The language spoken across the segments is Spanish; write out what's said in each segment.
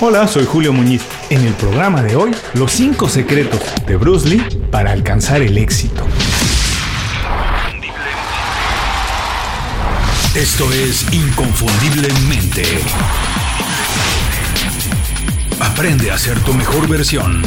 Hola, soy Julio Muñiz. En el programa de hoy, los 5 secretos de Bruce Lee para alcanzar el éxito. Esto es Inconfundiblemente. Aprende a ser tu mejor versión.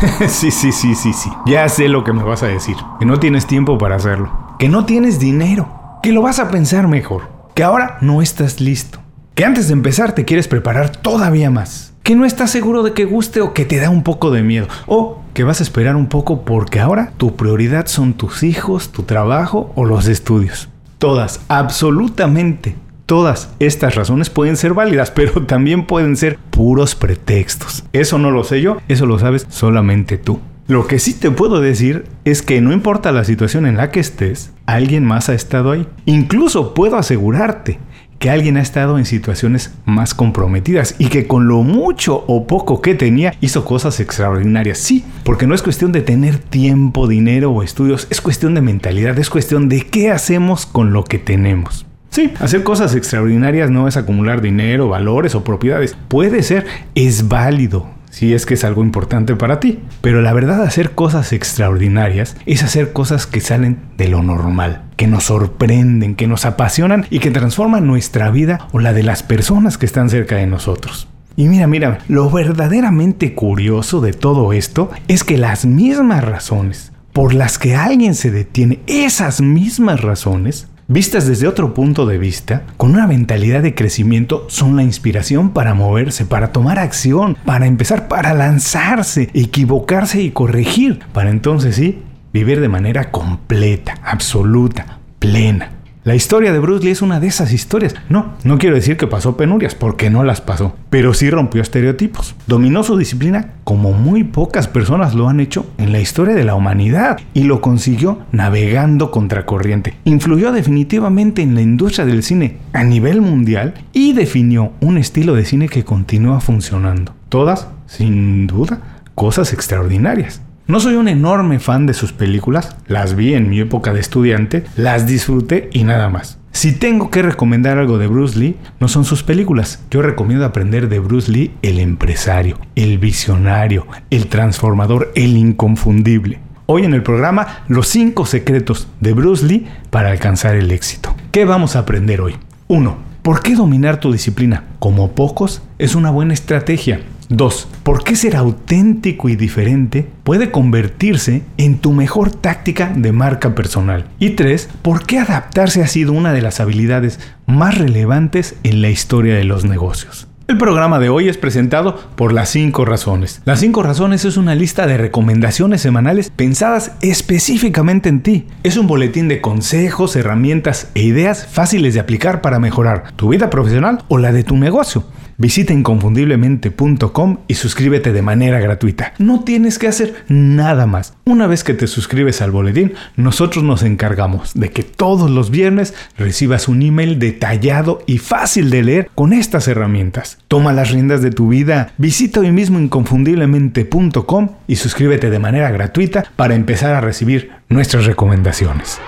sí, sí, sí, sí, sí. Ya sé lo que me vas a decir. Que no tienes tiempo para hacerlo. Que no tienes dinero. Que lo vas a pensar mejor que ahora no estás listo, que antes de empezar te quieres preparar todavía más, que no estás seguro de que guste o que te da un poco de miedo, o que vas a esperar un poco porque ahora tu prioridad son tus hijos, tu trabajo o los estudios. Todas, absolutamente todas estas razones pueden ser válidas, pero también pueden ser puros pretextos. Eso no lo sé yo, eso lo sabes solamente tú. Lo que sí te puedo decir es que no importa la situación en la que estés, alguien más ha estado ahí. Incluso puedo asegurarte que alguien ha estado en situaciones más comprometidas y que con lo mucho o poco que tenía hizo cosas extraordinarias. Sí, porque no es cuestión de tener tiempo, dinero o estudios, es cuestión de mentalidad, es cuestión de qué hacemos con lo que tenemos. Sí, hacer cosas extraordinarias no es acumular dinero, valores o propiedades. Puede ser, es válido, si es que es algo importante para ti. Pero la verdad, hacer cosas extraordinarias es hacer cosas que salen de lo normal, que nos sorprenden, que nos apasionan y que transforman nuestra vida o la de las personas que están cerca de nosotros. Y mira, mira, lo verdaderamente curioso de todo esto es que las mismas razones por las que alguien se detiene, esas mismas razones, vistas desde otro punto de vista, con una mentalidad de crecimiento, son la inspiración para moverse, para tomar acción, para empezar, para lanzarse, equivocarse y corregir, para entonces sí, vivir de manera completa, absoluta, plena. La historia de Bruce Lee es una de esas historias. No, no quiero decir que pasó penurias, porque no las pasó, pero sí rompió estereotipos. Dominó su disciplina como muy pocas personas lo han hecho en la historia de la humanidad y lo consiguió navegando contracorriente. Influyó definitivamente en la industria del cine a nivel mundial y definió un estilo de cine que continúa funcionando. Todas, sin duda, cosas extraordinarias. No soy un enorme fan de sus películas, las vi en mi época de estudiante, las disfruté y nada más. Si tengo que recomendar algo de Bruce Lee, no son sus películas. Yo recomiendo aprender de Bruce Lee el empresario, el visionario, el transformador, el inconfundible. Hoy en el programa, los 5 secretos de Bruce Lee para alcanzar el éxito. ¿Qué vamos a aprender hoy? 1. ¿Por qué dominar tu disciplina? Como pocos, es una buena estrategia. 2. ¿Por qué ser auténtico y diferente puede convertirse en tu mejor táctica de marca personal? Y 3. ¿Por qué adaptarse ha sido una de las habilidades más relevantes en la historia de los negocios? El programa de hoy es presentado por Las 5 Razones. Las 5 Razones es una lista de recomendaciones semanales pensadas específicamente en ti. Es un boletín de consejos, herramientas e ideas fáciles de aplicar para mejorar tu vida profesional o la de tu negocio. Visita inconfundiblemente.com y suscríbete de manera gratuita. No tienes que hacer nada más. Una vez que te suscribes al boletín, nosotros nos encargamos de que todos los viernes recibas un email detallado y fácil de leer con estas herramientas. Toma las riendas de tu vida. Visita hoy mismo inconfundiblemente.com y suscríbete de manera gratuita para empezar a recibir nuestras recomendaciones.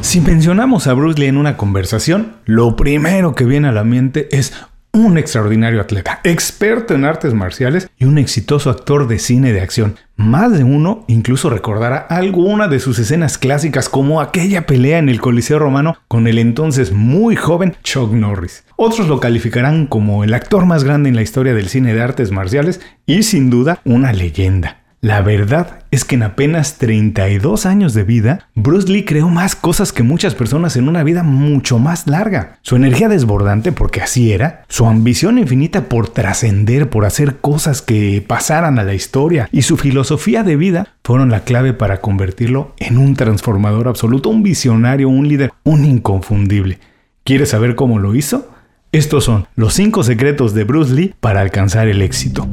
Si mencionamos a Bruce Lee en una conversación, lo primero que viene a la mente es un extraordinario atleta, experto en artes marciales y un exitoso actor de cine de acción. Más de uno incluso recordará alguna de sus escenas clásicas como aquella pelea en el Coliseo Romano con el entonces muy joven Chuck Norris. Otros lo calificarán como el actor más grande en la historia del cine de artes marciales y sin duda una leyenda. La verdad es que en apenas 32 años de vida, Bruce Lee creó más cosas que muchas personas en una vida mucho más larga. Su energía desbordante, porque así era, su ambición infinita por trascender, por hacer cosas que pasaran a la historia y su filosofía de vida fueron la clave para convertirlo en un transformador absoluto, un visionario, un líder, un inconfundible. ¿Quieres saber cómo lo hizo? Estos son los 5 secretos de Bruce Lee para alcanzar el éxito.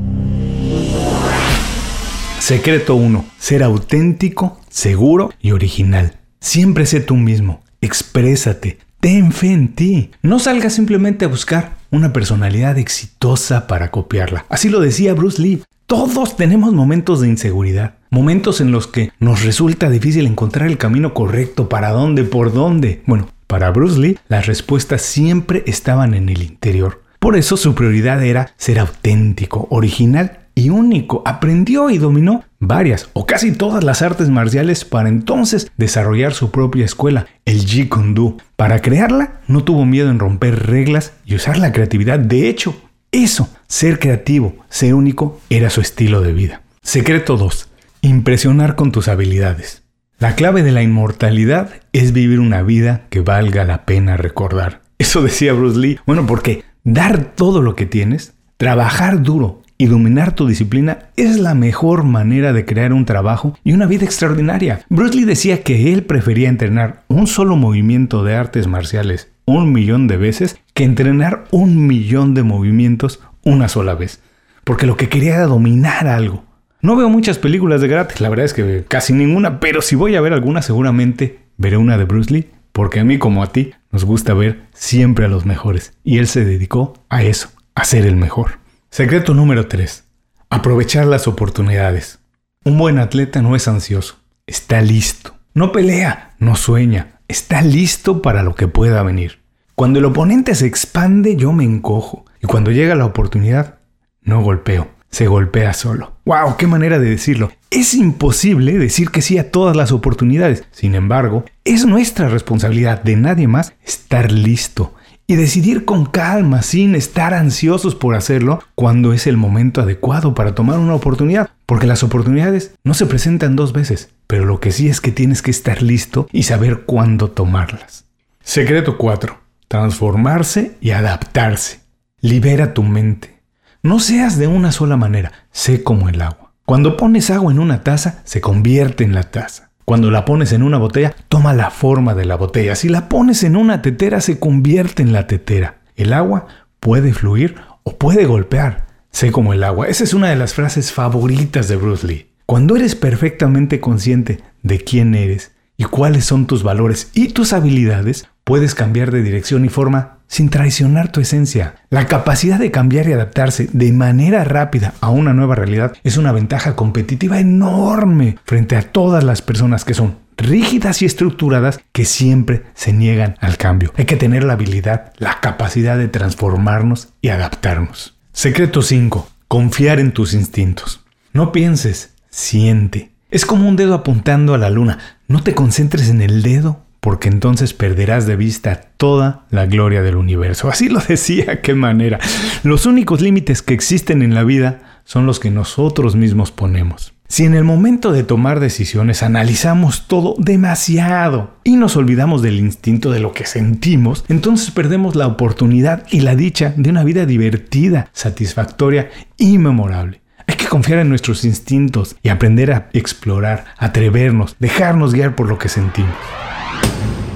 Secreto 1. Ser auténtico, seguro y original. Siempre sé tú mismo. Exprésate. Ten fe en ti. No salgas simplemente a buscar una personalidad exitosa para copiarla. Así lo decía Bruce Lee. Todos tenemos momentos de inseguridad, momentos en los que nos resulta difícil encontrar el camino correcto, para dónde, por dónde. Bueno, Para Bruce Lee, las respuestas siempre estaban en el interior. Por eso su prioridad era ser auténtico, original y único. Aprendió y dominó varias o casi todas las artes marciales para entonces desarrollar su propia escuela, el Jeet Kune Do. Para crearla, no tuvo miedo en romper reglas y usar la creatividad. De hecho, eso, ser creativo, ser único, era su estilo de vida. Secreto 2. Impresionar con tus habilidades. La clave de la inmortalidad es vivir una vida que valga la pena recordar. Eso decía Bruce Lee. Bueno, porque dar todo lo que tienes, trabajar duro y dominar tu disciplina es la mejor manera de crear un trabajo y una vida extraordinaria. Bruce Lee decía que él prefería entrenar un solo movimiento de artes marciales un millón de veces que entrenar un millón de movimientos una sola vez. Porque lo que quería era dominar algo. No veo muchas películas de karate, la verdad es que casi ninguna, pero si voy a ver alguna seguramente veré una de Bruce Lee, porque a mí como a ti nos gusta ver siempre a los mejores, y él se dedicó a eso, a ser el mejor. Secreto número 3. Aprovechar las oportunidades. Un buen atleta no es ansioso, está listo. No pelea, no sueña, está listo para lo que pueda venir. Cuando el oponente se expande, yo me encojo, y cuando llega la oportunidad, no golpeo se golpea solo. ¡Wow! ¡Qué manera de decirlo! Es imposible decir que sí a todas las oportunidades. Sin embargo, es nuestra responsabilidad de nadie más estar listo y decidir con calma, sin estar ansiosos por hacerlo, cuando es el momento adecuado para tomar una oportunidad. Porque las oportunidades no se presentan dos veces, pero lo que sí es que tienes que estar listo y saber cuándo tomarlas. Secreto 4. Transformarse y adaptarse. Libera tu mente. No seas de una sola manera, sé como el agua. Cuando pones agua en una taza, se convierte en la taza. Cuando la pones en una botella, toma la forma de la botella. Si la pones en una tetera, se convierte en la tetera. El agua puede fluir o puede golpear. Sé como el agua. Esa es una de las frases favoritas de Bruce Lee. Cuando eres perfectamente consciente de quién eres y cuáles son tus valores y tus habilidades, puedes cambiar de dirección y forma sin traicionar tu esencia. La capacidad de cambiar y adaptarse de manera rápida a una nueva realidad es una ventaja competitiva enorme frente a todas las personas que son rígidas y estructuradas que siempre se niegan al cambio. Hay que tener la habilidad, la capacidad de transformarnos y adaptarnos. Secreto 5. Confiar en tus instintos. No pienses, siente. Es como un dedo apuntando a la luna. No te concentres en el dedo porque entonces perderás de vista toda la gloria del universo. Así lo decía, qué manera. Los únicos límites que existen en la vida son los que nosotros mismos ponemos. Si en el momento de tomar decisiones analizamos todo demasiado y nos olvidamos del instinto de lo que sentimos, entonces perdemos la oportunidad y la dicha de una vida divertida, satisfactoria y memorable. Hay que confiar en nuestros instintos y aprender a explorar, atrevernos, dejarnos guiar por lo que sentimos.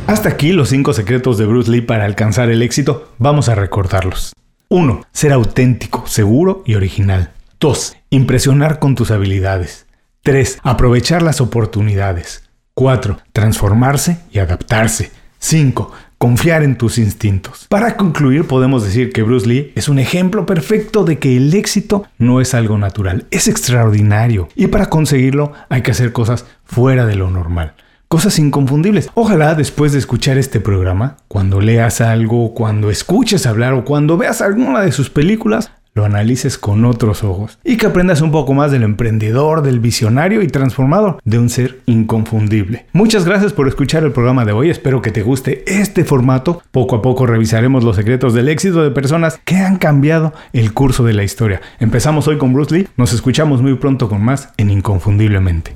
Hasta aquí los 5 secretos de Bruce Lee para alcanzar el éxito. Vamos a recordarlos. 1. Ser auténtico, seguro y original. 2. Impresionar con tus habilidades. 3. Aprovechar las oportunidades. 4. Transformarse y adaptarse. 5. Confiar en tus instintos. Para concluir, podemos decir que Bruce Lee es un ejemplo perfecto de que el éxito no es algo natural, es extraordinario. Y para conseguirlo hay que hacer cosas fuera de lo normal cosas inconfundibles. Ojalá después de escuchar este programa, cuando leas algo, cuando escuches hablar o cuando veas alguna de sus películas, lo analices con otros ojos y que aprendas un poco más del emprendedor, del visionario y transformador, de un ser inconfundible. Muchas gracias por escuchar el programa de hoy, espero que te guste este formato. Poco a poco revisaremos los secretos del éxito de personas que han cambiado el curso de la historia. Empezamos hoy con Bruce Lee, nos escuchamos muy pronto con más en Inconfundiblemente.